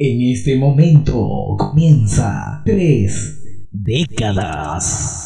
En este momento comienza tres décadas.